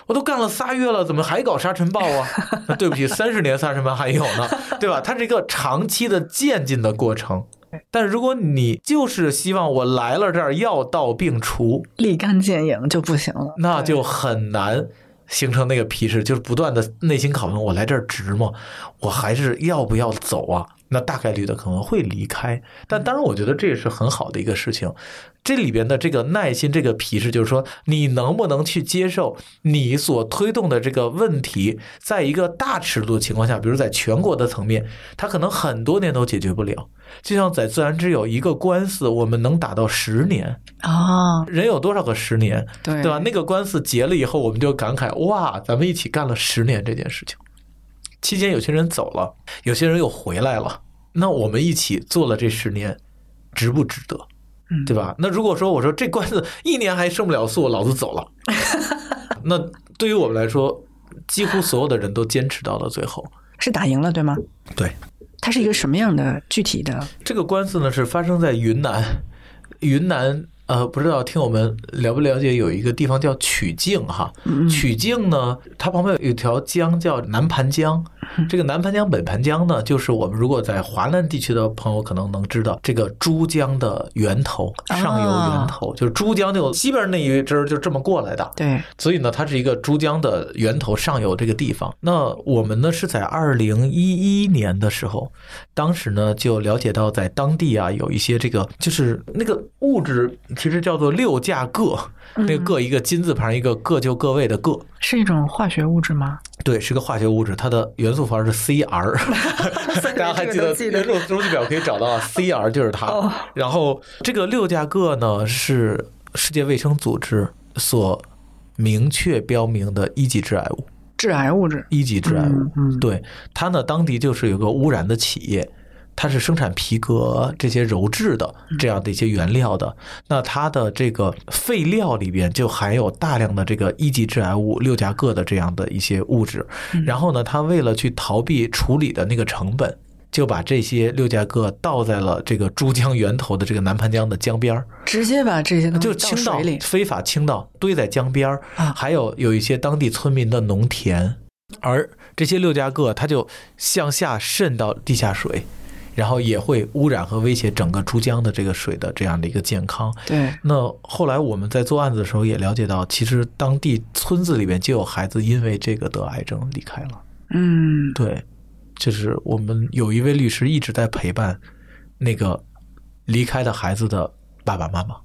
我都干了仨月了，怎么还搞沙尘暴啊？那 对不起，三十年沙尘暴还有呢，对吧？它是一个长期的渐进的过程。但如果你就是希望我来了这儿药到病除，立竿见影就不行了，那就很难形成那个皮实，就是不断的内心拷问：我来这儿值吗？我还是要不要走啊？那大概率的可能会离开。但当然，我觉得这也是很好的一个事情。这里边的这个耐心，这个皮实，就是说你能不能去接受你所推动的这个问题，在一个大尺度的情况下，比如在全国的层面，它可能很多年都解决不了。就像在自然之友一个官司，我们能打到十年，啊，人有多少个十年？对对吧？那个官司结了以后，我们就感慨哇，咱们一起干了十年这件事情。期间有些人走了，有些人又回来了，那我们一起做了这十年，值不值得？嗯对吧？那如果说我说这官司一年还胜不了诉，老子走了，那对于我们来说，几乎所有的人都坚持到了最后。是打赢了，对吗？对，它是一个什么样的具体的？这个官司呢是发生在云南，云南呃，不知道听我们了不了解，有一个地方叫曲靖哈。曲靖呢，它旁边有一条江叫南盘江。这个南盘江、北盘江呢，就是我们如果在华南地区的朋友可能能知道，这个珠江的源头，上游源头，就是珠江就西边那一支儿就这么过来的。对，所以呢，它是一个珠江的源头上游这个地方。那我们呢是在二零一一年的时候，当时呢就了解到在当地啊有一些这个就是那个物质，其实叫做六价铬，那个铬一个金字旁一个各就各位的各，是一种化学物质吗？对，是个化学物质，它的元素符号是 Cr，大家还记得元素周期表可以找到啊，Cr 就是它。然后这个六价铬呢是世界卫生组织所明确标明的一级致癌物，致癌物质。一级致癌物。嗯，对，它呢当地就是有个污染的企业。它是生产皮革这些鞣制的这样的一些原料的，那它的这个废料里边就含有大量的这个一级致癌物六价铬的这样的一些物质，然后呢，它为了去逃避处理的那个成本，就把这些六价铬倒在了这个珠江源头的这个南盘江的江边儿，直接把这些东西就倾倒。非法倾倒堆在江边还有有一些当地村民的农田，而这些六价铬它就向下渗到地下水。然后也会污染和威胁整个珠江的这个水的这样的一个健康。对，那后来我们在做案子的时候也了解到，其实当地村子里面就有孩子因为这个得癌症离开了。嗯，对，就是我们有一位律师一直在陪伴那个离开的孩子的爸爸妈妈，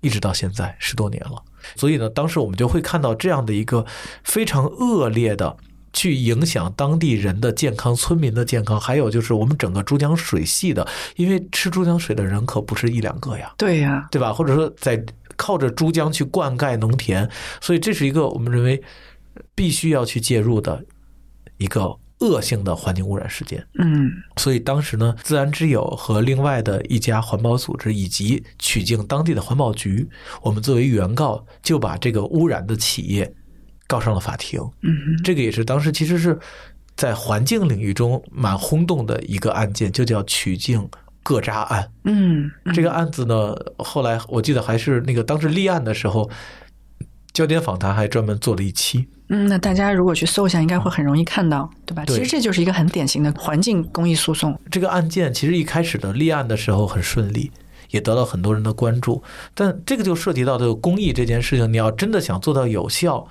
一直到现在十多年了。所以呢，当时我们就会看到这样的一个非常恶劣的。去影响当地人的健康、村民的健康，还有就是我们整个珠江水系的，因为吃珠江水的人可不是一两个呀，对呀，对吧？或者说在靠着珠江去灌溉农田，所以这是一个我们认为必须要去介入的一个恶性的环境污染事件。嗯所以当时呢，自然之友和另外的一家环保组织以及曲靖当地的环保局，我们作为原告，就把这个污染的企业告上了法庭。嗯这个也是当时其实是在环境领域中蛮轰动的一个案件，就叫曲靖各渣案。嗯，这个案子呢，后来我记得还是那个当时立案的时候，焦点访谈还专门做了一期。嗯，那大家如果去搜一下，应该会很容易看到，对吧？对其实这就是一个很典型的环境公益诉讼。这个案件其实一开始的立案的时候很顺利，也得到很多人的关注。但这个就涉及到这个公益这件事情，你要真的想做到有效，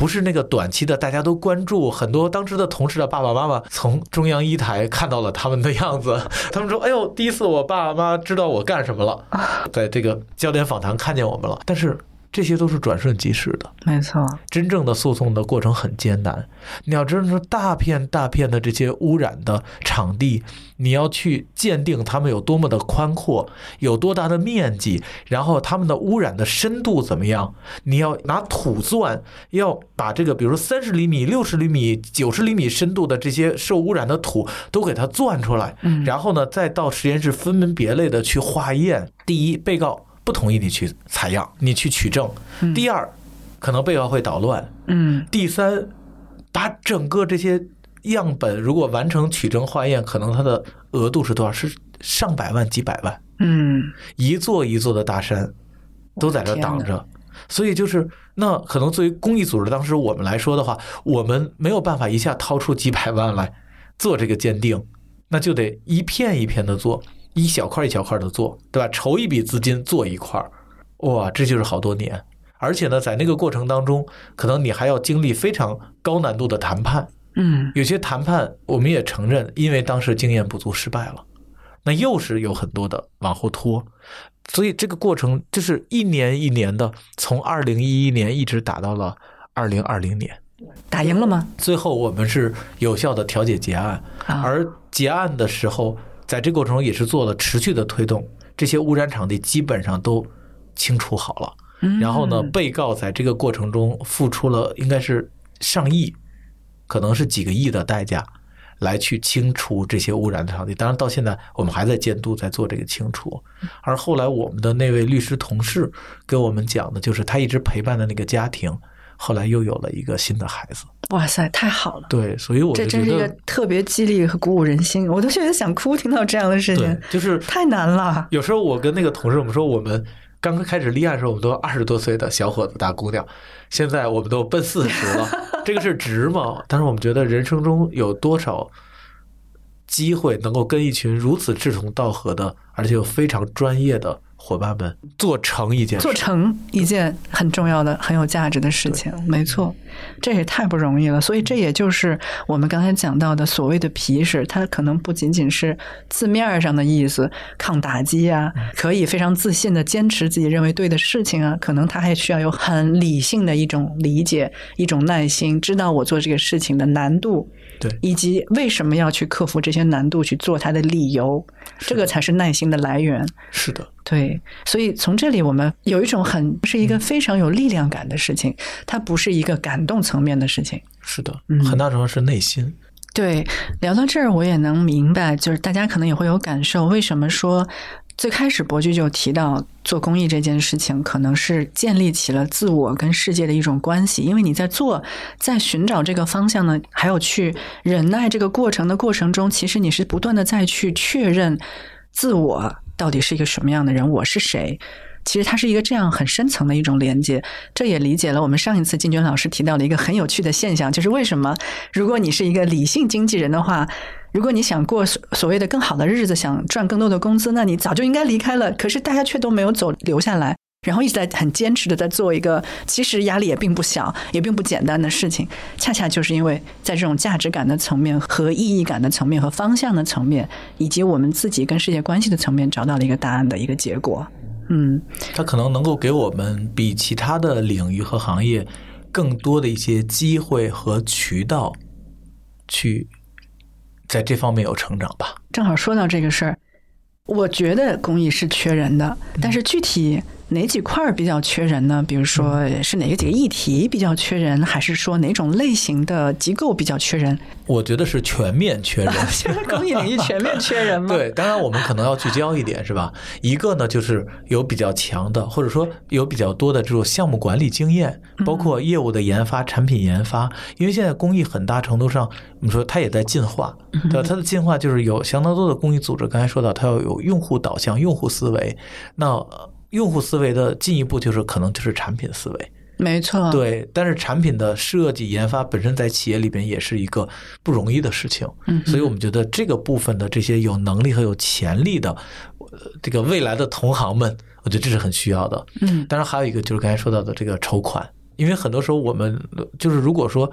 不是那个短期的大家都关注。很多当时的同事的爸爸妈妈从中央一台看到了他们的样子，他们说：“哎呦，第一次我爸妈知道我干什么了，在这个焦点访谈看见我们了。”但是这些都是转瞬即逝的。没错，真正的诉讼的过程很艰难，你要知道，说大片大片的这些污染的场地，你要去鉴定它们有多么的宽阔，有多大的面积，然后它们的污染的深度怎么样？你要拿土钻，要把这个，比如说三十厘米、六十厘米、九十厘米深度的这些受污染的土都给它钻出来，嗯然后呢，再到实验室分门别类的去化验。第一，被告不同意你去采样，你去取证；第二，可能被告会捣乱。嗯。第三，把整个这些样本如果完成取证化验，可能它的额度是多少？是上百万、几百万，嗯，一座一座的大山都在这挡着。所以就是，那可能作为公益组织，当时我们来说的话，我们没有办法一下掏出几百万来做这个鉴定，那就得一片一片的做，一小块一小块的做，对吧？筹一笔资金做一块儿，哇，这就是好多年。而且呢，在那个过程当中，可能你还要经历非常高难度的谈判，嗯有些谈判我们也承认，因为当时经验不足失败了，那又是有很多的往后拖，所以这个过程就是一年一年的，从二零一一年一直打到了二零二零年，打赢了吗？最后我们是有效的调解结案，啊，而结案的时候，在这过程中也是做了持续的推动，这些污染场地基本上都清除好了。嗯然后呢，被告在这个过程中付出了应该是上亿，可能是几个亿的代价，来去清除这些污染的场地。当然，到现在我们还在监督，在做这个清除。而后来我们的那位律师同事跟我们讲的，就是他一直陪伴的那个家庭，后来又有了一个新的孩子。哇塞，太好了！对，所以我这真是一个特别激励和鼓舞人心，我都觉得想哭，听到这样的事情，就是太难了。有时候我跟那个同事我们说，我们刚刚开始立案的时候，我们都二十多岁的小伙子、大姑娘，现在我们都奔四十了，这个是值吗？但是我们觉得人生中有多少机会能够跟一群如此志同道合的，而且又非常专业的。伙伴们做成一件，做成一件很重要的、很有价值的事情，没错，这也太不容易了。所以，这也就是我们刚才讲到的所谓的皮实，它可能不仅仅是字面上的意思，抗打击啊，可以非常自信的坚持自己认为对的事情啊，可能他还需要有很理性的一种理解、一种耐心，知道我做这个事情的难度。对，以及为什么要去克服这些难度去做它的理由，这个才是耐心的来源。是的，对，所以从这里我们有一种很是一个非常有力量感的事情，它不是一个感动层面的事情。是的，嗯很大程度是内心。对，聊到这儿我也能明白，就是大家可能也会有感受，为什么说。最开始，博居就提到做公益这件事情，可能是建立起了自我跟世界的一种关系。因为你在做，在寻找这个方向呢，还有去忍耐这个过程的过程中，其实你是不断的在去确认自我到底是一个什么样的人，我是谁。其实它是一个这样很深层的一种连接。这也理解了我们上一次金娟老师提到的一个很有趣的现象，就是为什么如果你是一个理性经纪人的话。如果你想过所所谓的更好的日子，想赚更多的工资，那你早就应该离开了。可是大家却都没有走，留下来，然后一直在很坚持的在做一个其实压力也并不小、也并不简单的事情。恰恰就是因为在这种价值感的层面、和意义感的层面、和方向的层面，以及我们自己跟世界关系的层面，找到了一个答案的一个结果。嗯，它可能能够给我们比其他的领域和行业更多的一些机会和渠道去。在这方面有成长吧。正好说到这个事儿，我觉得公益是缺人的，但是具体。哪几块比较缺人呢？比如说是哪个几个议题比较缺人，还是说哪种类型的机构比较缺人？我觉得是全面缺人。现在公益领域全面缺人吗？对，当然我们可能要聚焦一点，是吧？一个呢，就是有比较强的，或者说有比较多的这种项目管理经验，包括业务的研发、产品研发。因为现在公益很大程度上，我们说它也在进化，对吧？它的进化就是有相当多的公益组织，刚才说到它要有用户导向、用户思维，那。用户思维的进一步就是可能就是产品思维，没错，对。但是产品的设计研发本身在企业里边也是一个不容易的事情，嗯，所以我们觉得这个部分的这些有能力和有潜力的，这个未来的同行们，我觉得这是很需要的，嗯。当然还有一个就是刚才说到的这个筹款，因为很多时候我们就是如果说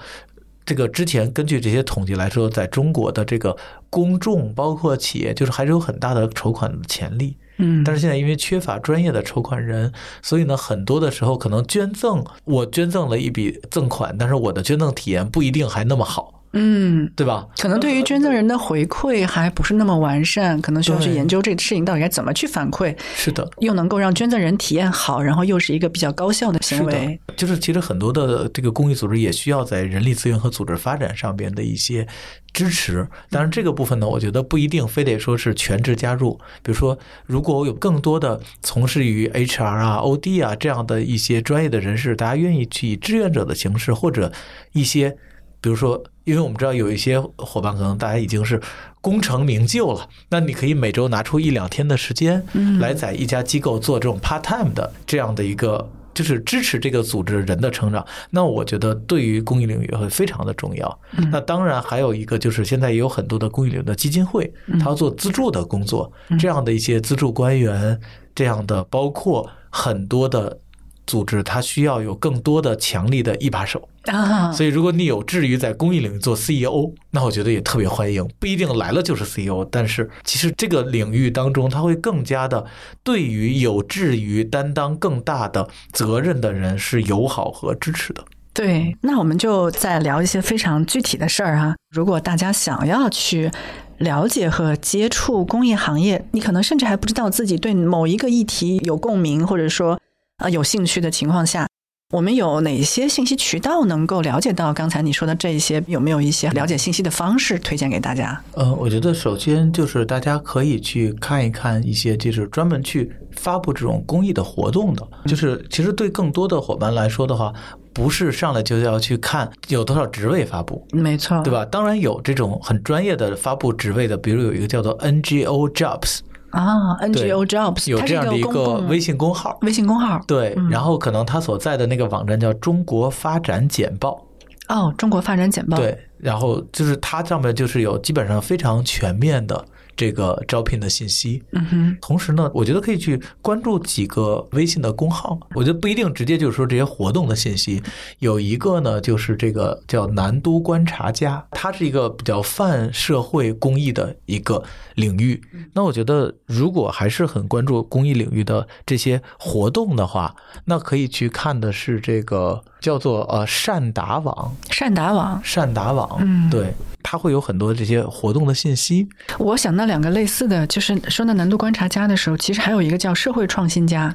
这个之前根据这些统计来说，在中国的这个公众包括企业，就是还是有很大的筹款的潜力。嗯，但是现在因为缺乏专业的筹款人，所以呢，很多的时候可能捐赠，我捐赠了一笔赠款，但是我的捐赠体验不一定还那么好。嗯，对吧？可能对于捐赠人的回馈还不是那么完善，可能需要去研究这个事情到底该怎么去反馈。是的，又能够让捐赠人体验好，然后又是一个比较高效的行为。就是其实很多的这个公益组织也需要在人力资源和组织发展上边的一些支持。当然，这个部分呢，我觉得不一定非得说是全职加入。比如说，如果我有更多的从事于 HR 啊、OD 啊这样的一些专业的人士，大家愿意去以志愿者的形式，或者一些。比如说，因为我们知道有一些伙伴可能大家已经是功成名就了，那你可以每周拿出一两天的时间，来在一家机构做这种 part time 的这样的一个，就是支持这个组织人的成长。那我觉得对于公益领域会非常的重要。那当然还有一个就是现在也有很多的公益领域的基金会，他要做资助的工作，这样的一些资助官员，这样的包括很多的。组织它需要有更多的强力的一把手啊，所以如果你有志于在公益领域做 CEO，那我觉得也特别欢迎。不一定来了就是 CEO，但是其实这个领域当中，他会更加的对于有志于担当更大的责任的人是友好和支持的。对，那我们就再聊一些非常具体的事儿哈。如果大家想要去了解和接触公益行业，你可能甚至还不知道自己对某一个议题有共鸣，或者说。呃，有兴趣的情况下，我们有哪些信息渠道能够了解到刚才你说的这一些？有没有一些了解信息的方式推荐给大家？呃，我觉得首先就是大家可以去看一看一些就是专门去发布这种公益的活动的，就是其实对更多的伙伴来说的话，不是上来就要去看有多少职位发布，没错，对吧？当然有这种很专业的发布职位的，比如有一个叫做 NGO Jobs。啊，NGO Jobs 有这样的一个微信公号，微信公号。对，然后可能他所在的那个网站叫中国发展简报，哦，中国发展简报，对，然后就是它上面就是有基本上非常全面的。这个招聘的信息，嗯哼。同时呢，我觉得可以去关注几个微信的公号。我觉得不一定直接就是说这些活动的信息。有一个呢，就是这个叫南都观察家，它是一个比较泛社会公益的一个领域。那我觉得，如果还是很关注公益领域的这些活动的话，那可以去看的是这个叫做呃善达网。善达网，善达网，嗯，对。它会有很多这些活动的信息。我想到两个类似的，就是说到难度观察家的时候，其实还有一个叫社会创新家。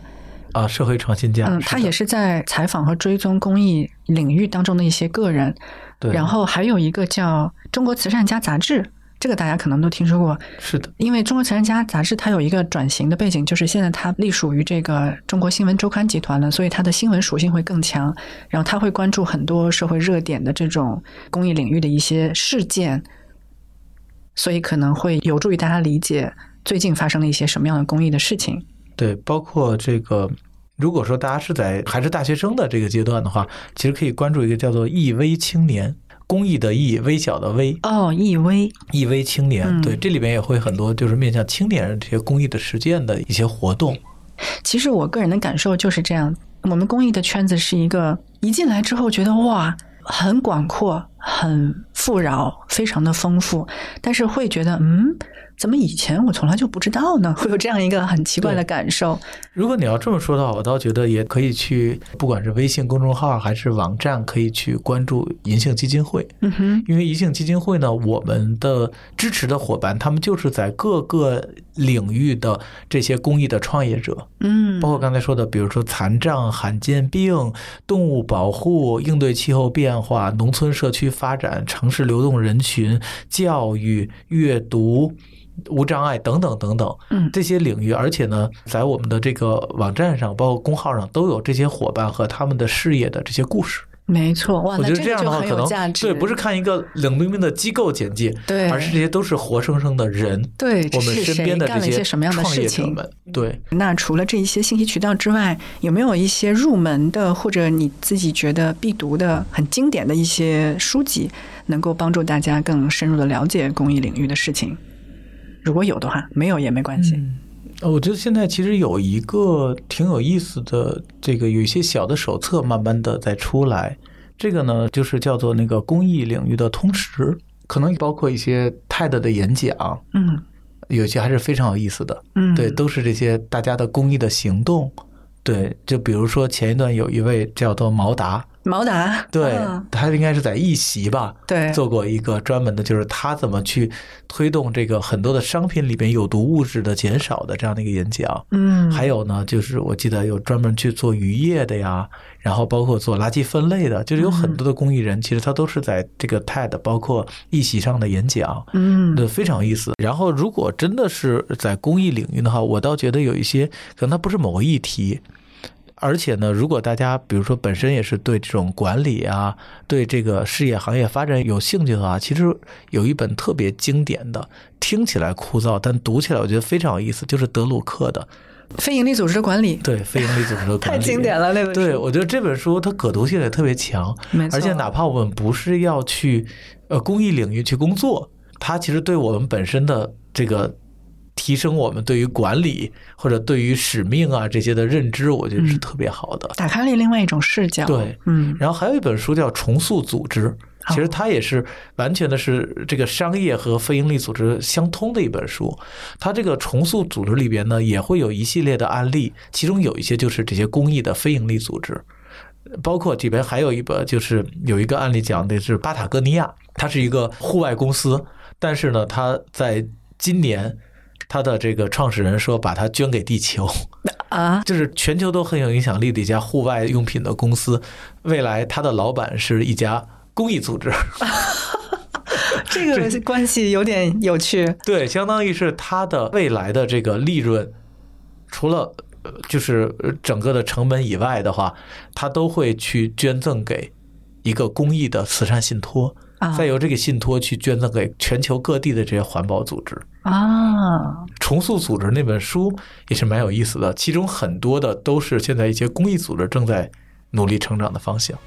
啊，社会创新家，嗯，他也是在采访和追踪公益领域当中的一些个人。对。然后还有一个叫中国慈善家杂志。这个大家可能都听说过，是的，因为中国慈善家杂志它有一个转型的背景，就是现在它隶属于这个中国新闻周刊集团了，所以它的新闻属性会更强。然后它会关注很多社会热点的这种公益领域的一些事件，所以可能会有助于大家理解最近发生了一些什么样的公益的事情。对，包括这个，如果说大家是在还是大学生的这个阶段的话，其实可以关注一个叫做“易微青年”。公益的益，微小的微哦，益微益微青年，对，这里边也会很多就是面向青年人这些公益的实践的一些活动。其实我个人的感受就是这样，我们公益的圈子是一个一进来之后觉得哇，很广阔、很富饶、非常的丰富，但是会觉得嗯。怎么以前我从来就不知道呢？会有这样一个很奇怪的感受。如果你要这么说的话，我倒觉得也可以去，不管是微信公众号还是网站，可以去关注银杏基金会。嗯哼，因为银杏基金会呢，我们的支持的伙伴，他们就是在各个领域的这些公益的创业者。嗯，包括刚才说的，比如说残障、罕见病、动物保护、应对气候变化、农村社区发展、城市流动人群、教育、阅读。无障碍等等等等，嗯，这些领域，而且呢，在我们的这个网站上，包括公号上，都有这些伙伴和他们的事业的这些故事。没错，哇，我觉得这样的话，可能对，不是看一个冷冰冰的机构简介，对，而是这些都是活生生的人，对，我们身边的这些什么样的事情们，对。那除了这一些信息渠道之外，有没有一些入门的，或者你自己觉得必读的、很经典的一些书籍，能够帮助大家更深入的了解公益领域的事情？如果有的话，没有也没关系。呃，我觉得现在其实有一个挺有意思的，这个有一些小的手册，慢慢的在出来。这个呢，就是叫做那个公益领域的通识，可能包括一些 TED 的演讲，嗯，有些还是非常有意思的，嗯，对，都是这些大家的公益的行动。对，就比如说前一段有一位叫做毛达。毛达，对他应该是在一席吧，对，做过一个专门的，就是他怎么去推动这个很多的商品里边有毒物质的减少的这样的一个演讲。嗯，还有呢，就是我记得有专门去做渔业的呀，然后包括做垃圾分类的，就是有很多的公益人，其实他都是在这个 TED 包括一席上的演讲，嗯，对，非常有意思。然后如果真的是在公益领域的话，我倒觉得有一些可能它不是某个议题。而且呢，如果大家比如说本身也是对这种管理啊，对这个事业行业发展有兴趣的话，其实有一本特别经典的，听起来枯燥，但读起来我觉得非常有意思，就是德鲁克的《非营利组织的管理》。对，非营利组织的管理太经典了，那本书。对，我觉得这本书它可读性也特别强，而且哪怕我们不是要去呃公益领域去工作，它其实对我们本身的这个。提升我们对于管理或者对于使命啊这些的认知，我觉得是特别好的，打开了另外一种视角。对，嗯。然后还有一本书叫《重塑组织》，其实它也是完全的是这个商业和非营利组织相通的一本书。它这个重塑组织里边呢，也会有一系列的案例，其中有一些就是这些公益的非营利组织，包括里边还有一本就是有一个案例讲的是巴塔哥尼亚，它是一个户外公司，但是呢，它在今年。他的这个创始人说把它捐给地球，啊，就是全球都很有影响力的一家户外用品的公司。未来他的老板是一家公益组织，这个关系有点有趣。对，相当于是他的未来的这个利润，除了呃就是呃整个的成本以外的话，他都会去捐赠给一个公益的慈善信托，啊再由这个信托去捐赠给全球各地的这些环保组织。啊，重塑组织那本书也是蛮有意思的，其中很多的都是现在一些公益组织正在努力成长的方向。